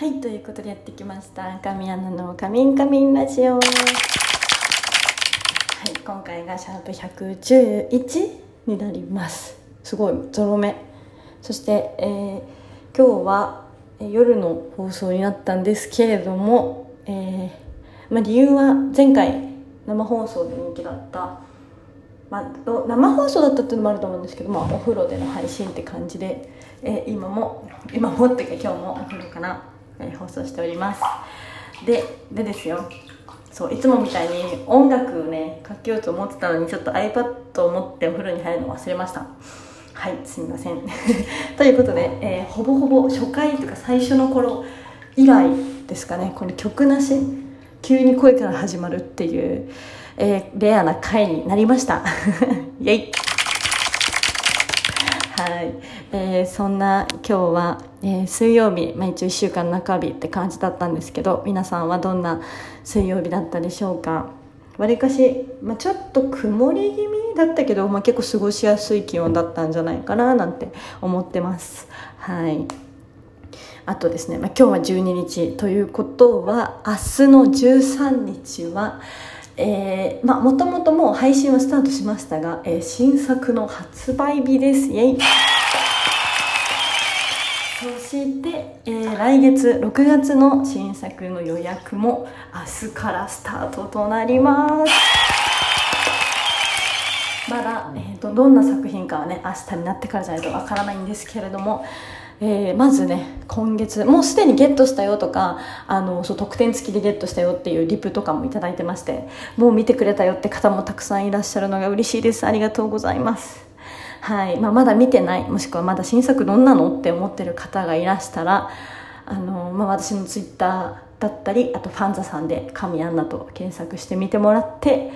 はいということでやってきました。神アナの「カミンカミンラジオ」はい今回がシャープ111になります。すごいゾロ目。そして、えー今日は夜の放送になったんですけれども、えーまあ、理由は前回生放送で人気だった。まあ、生放送だったっていうのもあると思うんですけど、まあ、お風呂での配信って感じで、えー今も今もっていうか今日もお風呂から、えー放送しております。ででですよ。そういつもみたいに音楽をねかけようと思ってたのにちょっと iPad を持ってお風呂に入るの忘れました。はいすみません。ということで、えーほぼほぼ初回というか最初の頃以来ですかねこの曲なし急に声から始まるっていう、えーレアな回になりました。イェイ。はい、えーそんな今日は、えー水曜日、まあ、一応1週間中日って感じだったんですけど皆さんはどんな水曜日だったでしょうか？わりかし、まあ、ちょっと曇り気味だったけど、まあ、結構過ごしやすい気温だったんじゃないかななんて思ってます。はい。あとですね、まあ、今日は12日ということは明日の13日はえーまあもともともう配信はスタートしましたが、えー新作の発売日です。イェイ。そして、えー来月6月の新作の予約も明日からスタートとなります。まだ、えーとどんな作品かはね明日になってからじゃないとわからないんですけれども、えーまずね今月もうすでにゲットしたよとかあのそう特典付きでゲットしたよっていうリプとかもいただいてましてもう見てくれたよって方もたくさんいらっしゃるのが嬉しいです。ありがとうございます。はい。まあ、まだ見てないもしくはまだ新作どんなのって思ってる方がいらしたらあの、まあ、私のツイッターだったりあとファンザさんで「神アンナ」と検索してみてもらって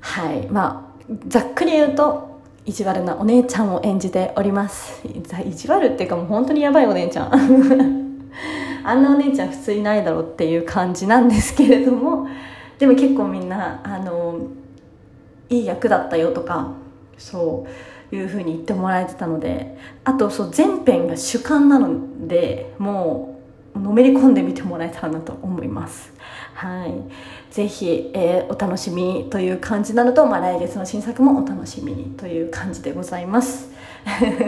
はい。まあざっくり言うと意地悪なお姉ちゃんを演じております。意地悪っていうかもう本当にやばいお姉ちゃん。あんなお姉ちゃん普通いないだろうっていう感じなんですけれども。でも結構みんなあのいい役だったよとかそういう風に言ってもらえてたので。あとそう全編が主観なのでもうのめり込んでみてもらえたらなと思います。はい。ぜひ、えーお楽しみという感じなのと、まあ、来月の新作もお楽しみにという感じでございます。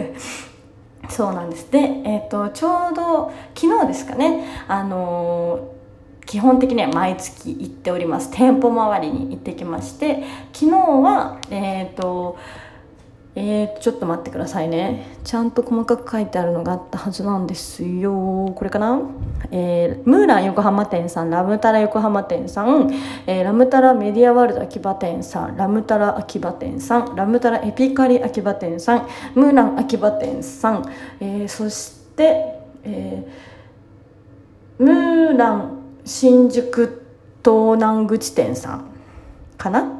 そうなんです。で、えー、とちょうど昨日ですかね。あのー基本的には毎月行っております。店舗周りに行ってきまして昨日はえっ、とえー、ちょっと待ってくださいね。ちゃんと細かく書いてあるのがあったはずなんですよ。これかな、えームーラン横浜店さん。ラムタラ横浜店さん、えーラムタラメディアワールド秋葉店さん。ラムタラ秋葉店さん。ラムタラエピカリ秋葉店さん。ムーラン秋葉店さん、えーそして、えームーラン新宿東南口店さん。かな？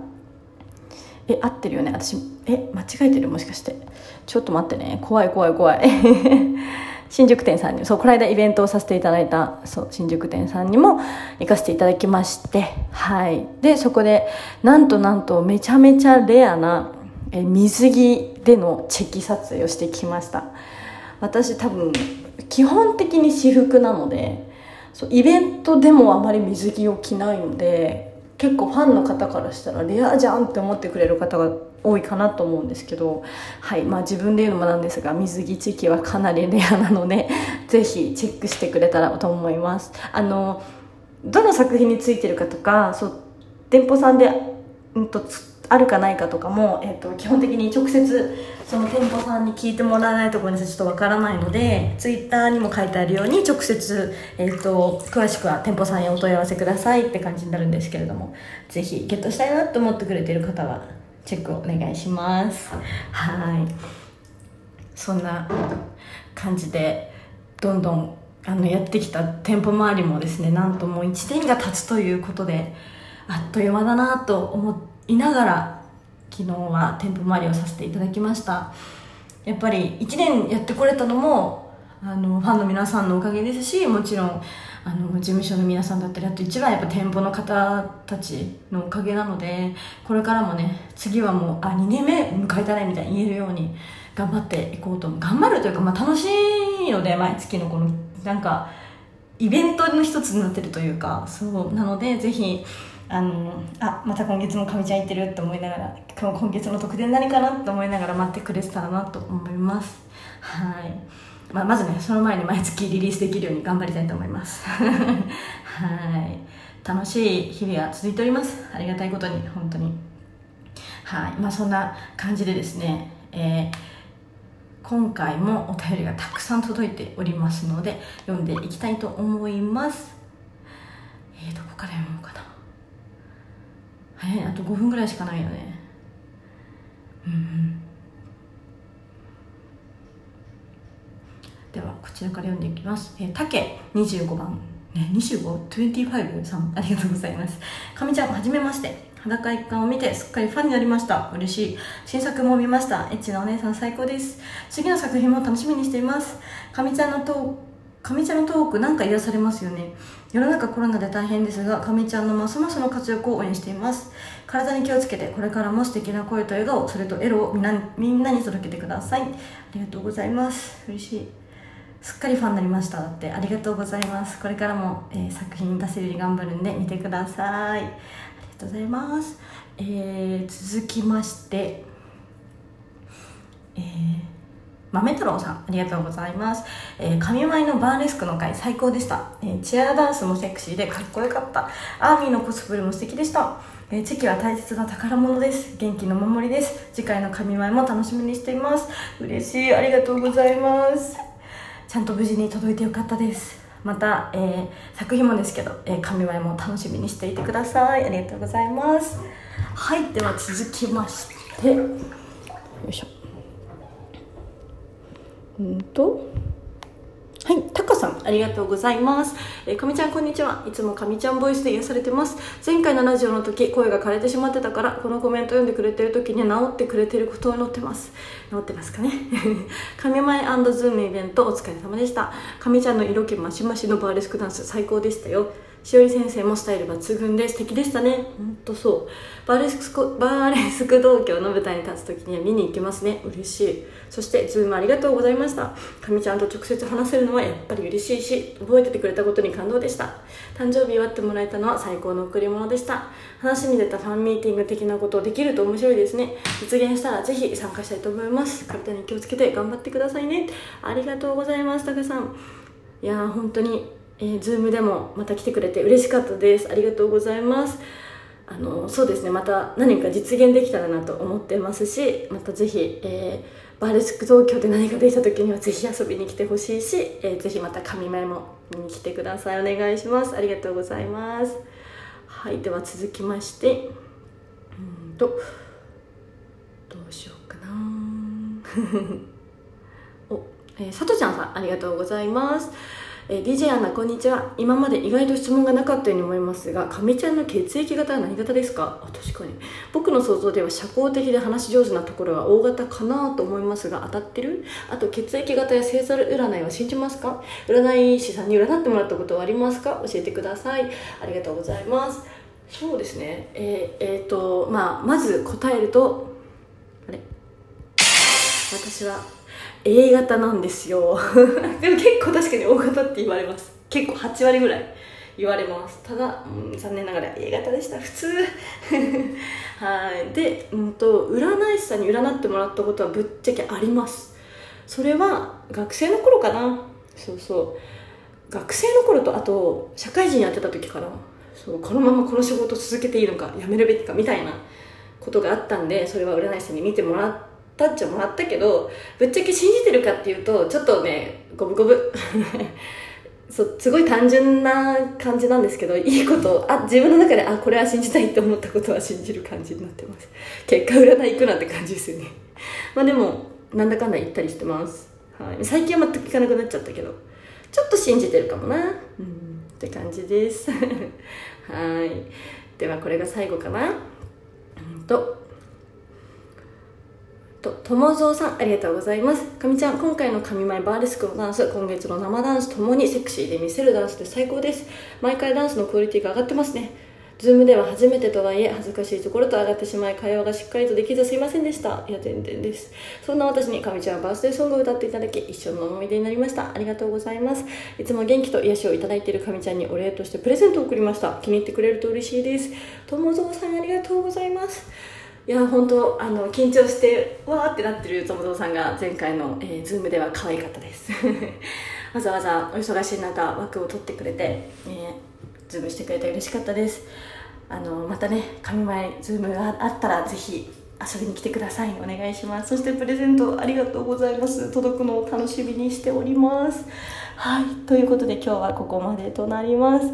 え合ってるよね？私え間違えてる？もしかして。ちょっと待ってね。怖い怖い怖い。新宿店さんにそうこの間イベントをさせていただいたそう新宿店さんにも行かせていただきまして。はい。でそこでなんとなんとめちゃめちゃレアなえ水着でのチェキ撮影をしてきました。私多分基本的に私服なのでそうイベントでもあまり水着を着ないので結構ファンの方からしたらレアじゃんって思ってくれる方が多いかなと思うんですけどはいまあ自分で言うのもなんですが水着チェキはかなりレアなので ぜひチェックしてくれたらと思います。あのどの作品についてるかとかそう店舗さんで、うん、とあるかないかとかも、えっと基本的に直接その店舗さんに聞いてもらわないところにちょっとわからないのでツイッターにも書いてあるように直接、えっと詳しくは店舗さんへお問い合わせくださいって感じになるんですけれどもぜひゲットしたいなと思ってくれてる方はチェックをお願いします。はい。そんな感じでどんどんあのやってきた店舗周りもですねなんともう1年が経つということであっという間だなと思っていながら昨日は店舗周りをさせていただきました。やっぱり1年やってこれたのもあのファンの皆さんのおかげですしもちろんあの事務所の皆さんだったりあと一番やっぱ店舗の方たちのおかげなのでこれからもね次はもうあ2年目迎えたねみたいに言えるように頑張っていこうと頑張るというか、まあ、楽しいので毎月のこのなんかイベントの一つになってるというかそうなのでぜひあのあまた今月もかみちゃん行ってるって思いながら今今月の特典何かなって思いながら待ってくれてたらなと思います。はい。まあ、まずねその前に毎月リリースできるように頑張りたいと思います。はい。楽しい日々が続いております。ありがたいことに本当に。はい。まあそんな感じでですねえー今回もお便りがたくさん届いておりますので読んでいきたいと思います。えー、どこから読もうかな。早いあと5分ぐらいしかないよねうんではこちらから読んでいきますえ、たけ25番ね、25?25 さん、ありがとうございます。かみちゃん、はじめまして。裸一貫を見てすっかりファンになりました。嬉しい。新作も見ました。エッチなお姉さん最高です。次の作品も楽しみにしています。かみちゃんのトかみちゃんのトークなんか癒されますよね。世の中コロナで大変ですが、かみちゃんのますますの活躍を応援しています。体に気をつけて、これからも素敵な声と笑顔、それとエロをみんなみんなに届けてください。ありがとうございます。嬉しい。すっかりファンになりましただってありがとうございますこれからも、えー、作品出せるように頑張るんで見てくださいありがとうございます、えー、続きましてえー豆太郎さん、ありがとうございます。えー、神舞のバーレスクの回最高でした。えー、チアダンスもセクシーでかっこよかった。アーミーのコスプレも素敵でした。えー、チキは大切な宝物です。元気の守りです。次回の神舞も楽しみにしています。嬉しい。ありがとうございます。ちゃんと無事に届いてよかったですまた、えー、作品もですけど、えー、紙前も楽しみにしていてくださいありがとうございますはいでは続きましてよいしょうんとはい、タカさん、ありがとうございます。えー、かみちゃん、こんにちは。いつもかみちゃんボイスで癒されてます。前回のラジオの時、声が枯れてしまってたから、このコメント読んでくれてる時に治ってくれてることを祈ってます。治ってますかね？神前ズームイベントお疲れ様でした。かみちゃんの色気マシマシのバーレスクダンス最高でしたよ。しおり先生もスタイル抜群で素敵でしたね。ほんとそう。バーレスク、バーレスク東京の舞台に立つ時には見に行きますね。嬉しい。そして、 Zoomありがとうございました。かみちゃんと直接話せるのはやっぱり嬉しいし、覚えててくれたことに感動でした。誕生日祝ってもらえたのは最高の贈り物でした。話に出たファンミーティング的なことできると面白いですね。実現したらぜひ参加したいと思います。体に気をつけて頑張ってくださいね。ありがとうございます、タカさん。いやー、本当にえー、ズームでもまた来てくれて嬉しかったです。ありがとうございます。あのそうですね。また何か実現できたらなと思ってますしまたぜひ、えー、バーレスク東京で何かできた時にはぜひ遊びに来てほしいし、えー、ぜひまた神前も見に来てください。お願いします。ありがとうございます。はい。では続きましてうんとどうしようかな。お、えー、さとちゃんさんありがとうございます。えー、DJ アナこんにちは。今まで意外と質問がなかったように思いますがかみちゃんの血液型は何型ですか？あ確かに。僕の想像では社交的で話し上手なところは O 型かなと思いますが当たってる？あと血液型や星座占いは信じますか？占い師さんに占ってもらったことはありますか？教えてください。ありがとうございます。そうですね。えー、えー、とまあまず答えるとあれ？私は A 型なんですよ。で も結構確かに O 型って言われます。結構8割ぐらい言われます。ただ、うん、残念ながら A 型でした。普通。はい。で、うんと、占い師さんに占ってもらったことはぶっちゃけあります。それは学生の頃かな。そうそう。学生の頃とあと社会人やってた時からそうこのままこの仕事続けていいのか辞めるべきかみたいなことがあったんでそれは占い師さんに見てもらってタッチをもらったけどぶっちゃけ信じてるかっていうとちょっとね五分五分そうすごい単純な感じなんですけどいいことあ自分の中であこれは信じたいって思ったことは信じる感じになってます。結果占い行くなんて感じですよね。まあでもなんだかんだ言ったりしてます、はい、最近は全く聞かなくなっちゃったけどちょっと信じてるかもな。うん。って感じです。はい。ではこれが最後かな。うんとと、ともぞうさん、ありがとうございます。かみちゃん、今回の神前バーレスクのダンス、今月の生ダンスともにセクシーで見せるダンスで最高です。毎回ダンスのクオリティが上がってますね。 Zoomでは初めてとはいえ恥ずかしいところと上がってしまい会話がしっかりとできずすいませんでした。いや全然です。そんな私にかみちゃんバースデーソングを歌っていただき一生の思い出になりました。ありがとうございます。いつも元気と癒しをいただいているかみちゃんにお礼としてプレゼントを送りました。気に入ってくれると嬉しいです。友蔵さんありがとうございます。いや本当あの緊張してわーってなってる友蔵さんが前回の、えー、ズームでは可愛かったです。わざわざお忙しい中枠を取ってくれて、えー、 Zoomしてくれて嬉しかったです。あのまたね神前 Zoom があったらぜひ遊びに来てください。お願いします。そしてプレゼントありがとうございます。届くのを楽しみにしております。はい。ということで今日はここまでとなります。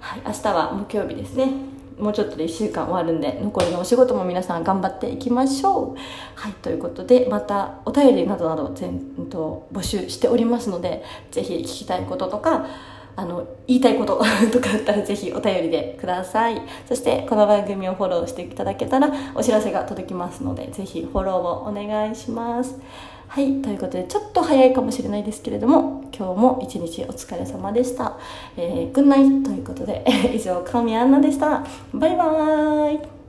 はい。明日は木曜日ですね。もうちょっとで1週間終わるんで残りのお仕事も皆さん頑張っていきましょう。はいということでまたお便りなどなど全と募集しておりますのでぜひ聞きたいこととかあの言いたいこと とかあったらぜひお便りでください。そしてこの番組をフォローしていただけたらお知らせが届きますのでぜひフォローをお願いします。はいということでちょっと早いかもしれないですけれども今日も一日お疲れ様でした、えー、グッナイということで 以上神アンナでした。バイバーイ。